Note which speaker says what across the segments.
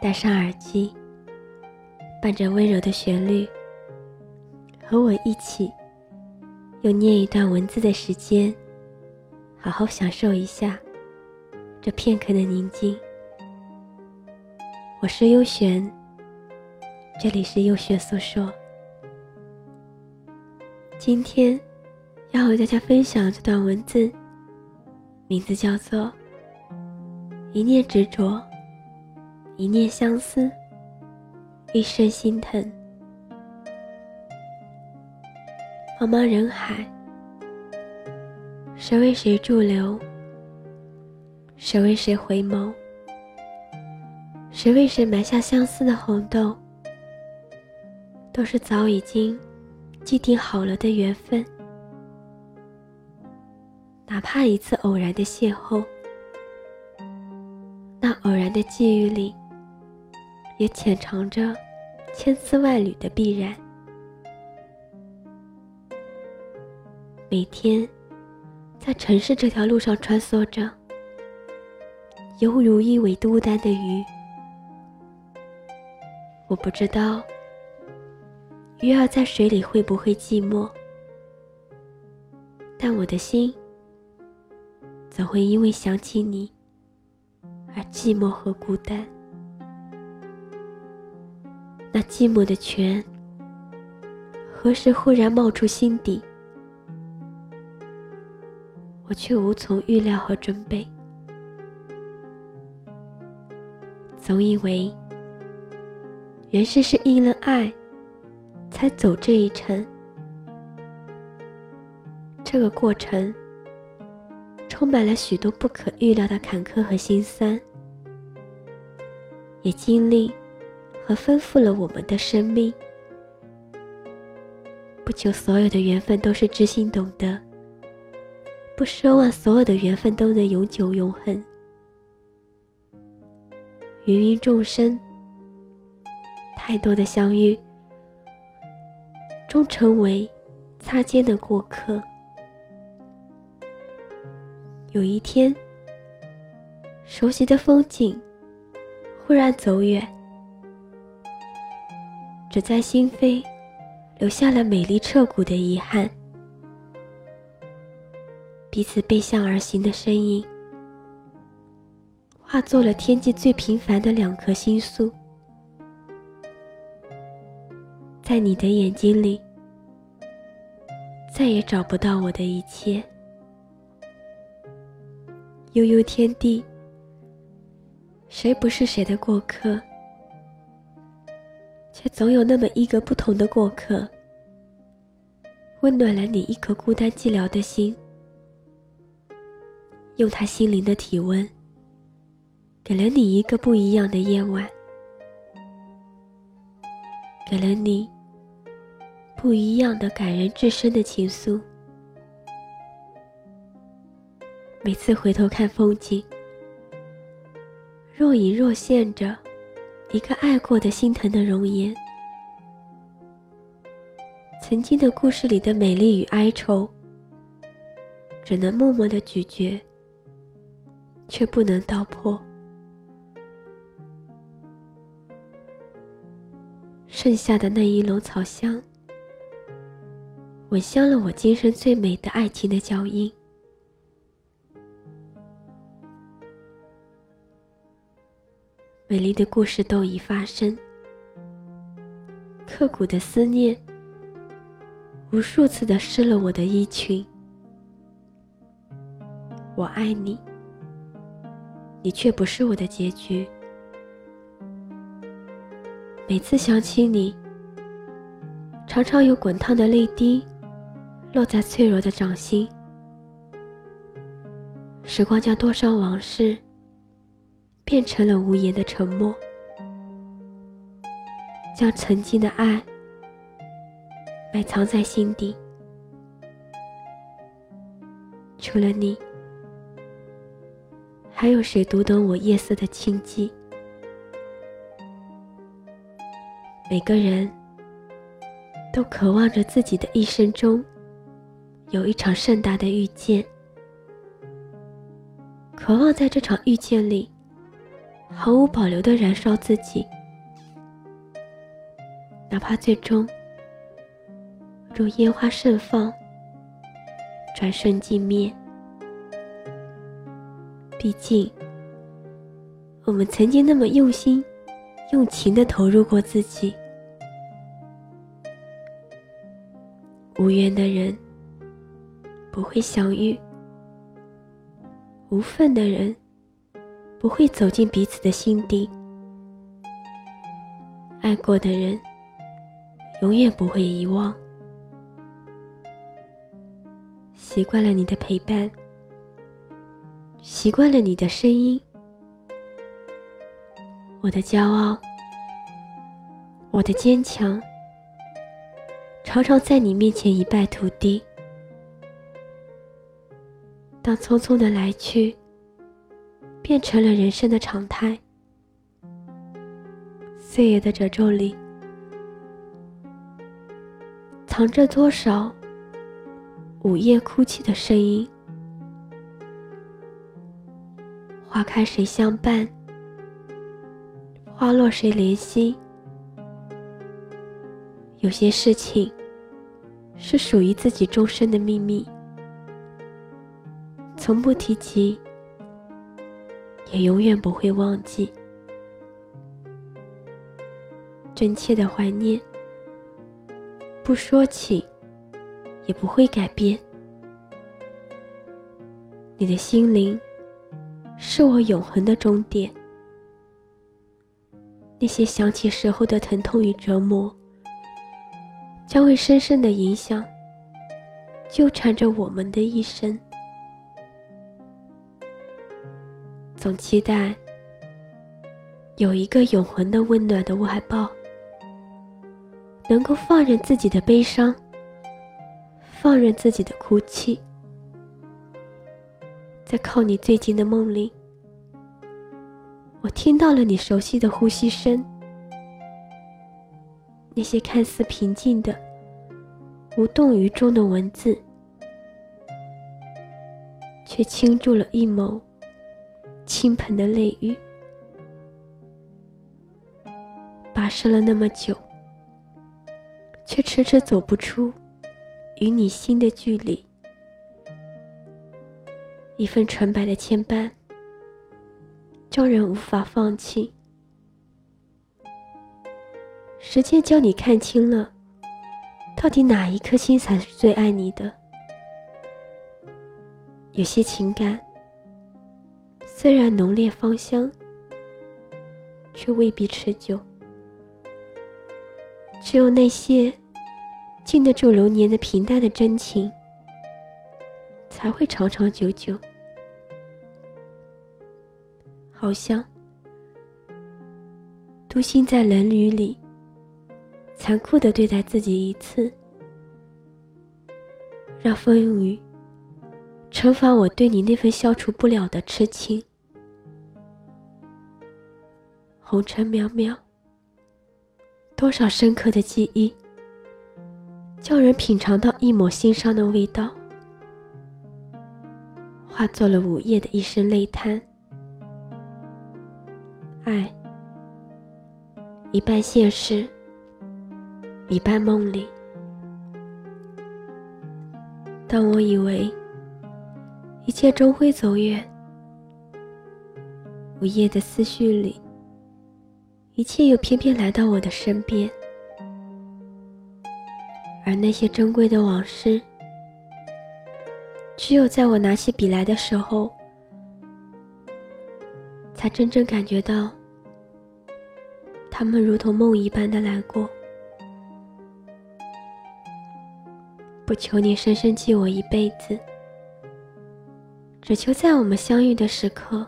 Speaker 1: 戴上耳机，伴着温柔的旋律，和我一起用念一段文字的时间，好好享受一下这片刻的宁静。我是优璇，这里是优璇诉说，今天。要和大家分享这段文字，名字叫做“一念执着，一念相思，一生心疼”。茫茫人海，谁为谁驻留？谁为谁回眸？谁为谁埋下相思的红豆？都是早已经既定好了的缘分。哪怕一次偶然的邂逅，那偶然的际遇里，也潜藏着千丝万缕的必然。每天在城市这条路上穿梭着，犹如一尾孤单的鱼。我不知道鱼儿在水里会不会寂寞，但我的心。怎会因为想起你而寂寞和孤单？那寂寞的泉，何时忽然冒出心底？我却无从预料和准备。总以为，原是是因了爱，才走这一程。这个过程。充满了许多不可预料的坎坷和心酸，也经历和丰富了我们的生命。不求所有的缘分都是知心懂得，不奢望所有的缘分都能永久永恒。芸芸众生，太多的相遇，终成为擦肩的过客。有一天，熟悉的风景忽然走远，只在心扉留下了美丽彻骨的遗憾。彼此背向而行的身影，化作了天际最平凡的两颗星宿。在你的眼睛里，再也找不到我的一切。悠悠天地，谁不是谁的过客？却总有那么一个不同的过客，温暖了你一颗孤单寂寥的心，用他心灵的体温，给了你一个不一样的夜晚，给了你不一样的感人至深的情愫。每次回头看风景，若隐若现着一个爱过的心疼的容颜。曾经的故事里的美丽与哀愁，只能默默的咀嚼，却不能道破。剩下的那一笼草香，吻香了我今生最美的爱情的脚印。美丽的故事都已发生，刻骨的思念，无数次的湿了我的衣裙。我爱你，你却不是我的结局。每次想起你，常常有滚烫的泪滴落在脆弱的掌心。时光将多少往事。变成了无言的沉默。将曾经的爱埋藏在心底。除了你，还有谁读懂我夜色的清寂？每个人都渴望着自己的一生中有一场盛大的遇见，渴望在这场遇见里毫无保留的燃烧自己，哪怕最终如烟花盛放。转瞬即灭。毕竟，我们曾经那么用心、用情的投入过自己。无缘的人不会相遇，无份的人不会走进彼此的心底。爱过的人永远不会遗忘。习惯了你的陪伴，习惯了你的声音，我的骄傲，我的坚强，常常在你面前一败涂地。当匆匆的来去变成了人生的常态，岁月的褶皱里，藏着多少？午夜哭泣的声音，花开谁相伴？花落谁怜惜？有些事情是属于自己终身的秘密，从不提及，也永远不会忘记。真切的怀念，不说起。也不会改变。你的心灵是我永恒的终点。那些想起时候的疼痛与折磨，将会深深的影响，纠缠着我们的一生。总期待有一个永恒的温暖的怀抱，能够放任自己的悲伤。放任自己的哭泣，在靠你最近的梦里，我听到了你熟悉的呼吸声。那些看似平静的、无动于衷的文字，却倾注了一眸倾盆的泪雨。跋涉了那么久，却迟迟走不出。与你心的距离，一份纯白的牵绊，叫人无法放弃。时间教你看清了，到底哪一颗心才是最爱你的？有些情感，虽然浓烈芳香，却未必持久。只有那些。经得住流年的平淡的真情，才会长长久久。好像独行在冷雨里，残酷的对待自己一次，让风雨惩罚我对你那份消除不了的痴情。红尘渺渺，多少深刻的记忆。叫人品尝到一抹心伤的味道，化作了午夜的一声泪叹。爱，一半现实，一半梦里。当我以为一切终会走远，午夜的思绪里，一切又偏偏来到我的身边。而那些珍贵的往事，只有在我拿起笔来的时候，才真正感觉到，他们如同梦一般的来过。不求你深深记我一辈子，只求在我们相遇的时刻，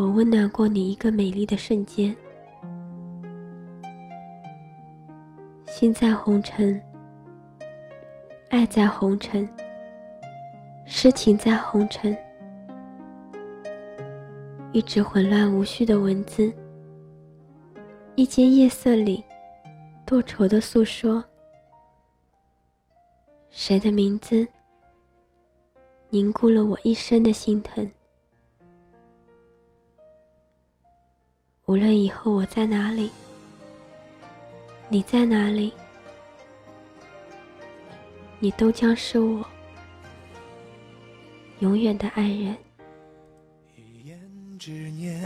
Speaker 1: 我温暖过你一个美丽的瞬间。心在红尘，爱在红尘，诗情在红尘，一纸混乱无序的文字，一间夜色里，多愁的诉说。谁的名字凝固了我一生的心疼？无论以后我在哪里，你在哪里，你都将是我永远的爱人。
Speaker 2: 一言之念，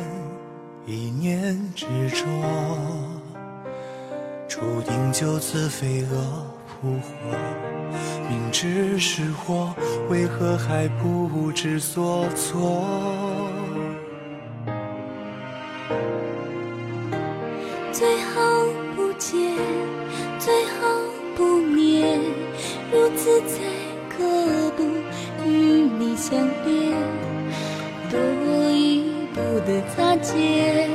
Speaker 2: 一念执着，注定就此飞蛾扑火。明知是祸，为何还不知所措？
Speaker 3: 最好不见，最好不念，如此才可不与你相恋。多一步的擦肩，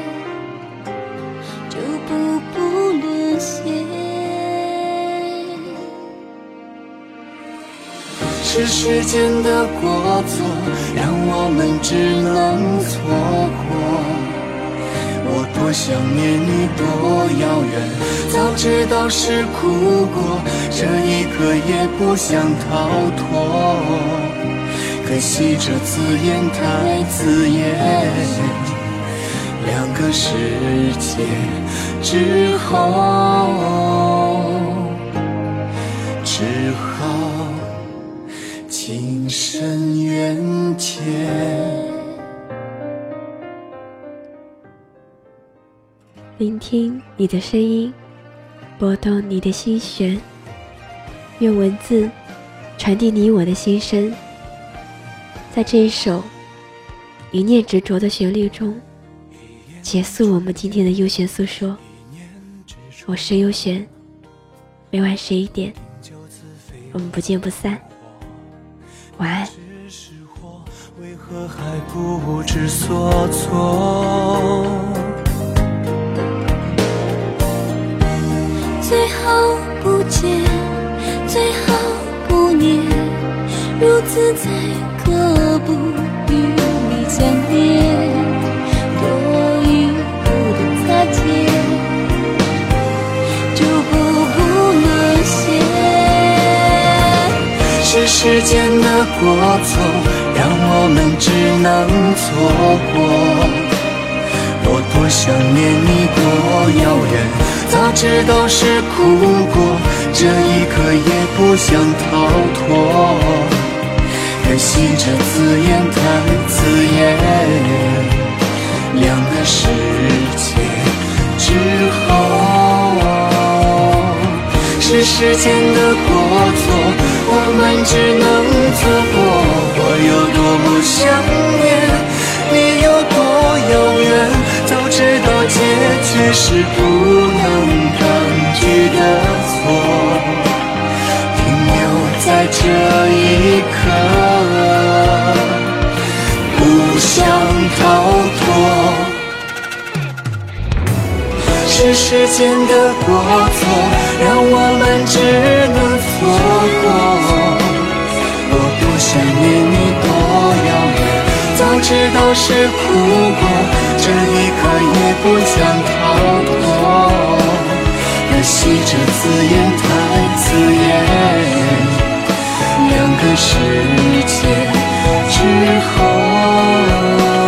Speaker 3: 就步步沦陷。
Speaker 2: 是时间的过错，让我们只能错过。我想念你，多遥远，早知道是苦果，这一刻也不想逃脱。可惜这字眼太刺眼，两个世界之后，只好。情深缘浅，
Speaker 1: 聆听你的声音，拨动你的心弦，用文字传递你我的心声。在这一首一念执着的旋律中，结束我们今天的悠闲诉说。我是悠闲，每晚十一点，我们不见不散。晚安。
Speaker 3: 好不见，最好不念，如此才可不与你相恋。多一步的擦肩，就步步沦陷。
Speaker 2: 是时间的过错，让我们只能错过。我多想念你，多遥远，早知道是苦果，这一刻也不想逃脱。可惜这字眼太刺眼，两个世界之后，是时间的过错。我们只能错过，我有多么想是不能抗拒的错，停留在这一刻，不想逃脱。是时间的过错，让我们只能错过。我多想念你，多遥远，早知道是苦果，这一刻也不想逃脱。可惜这字眼太刺眼两个世界之后。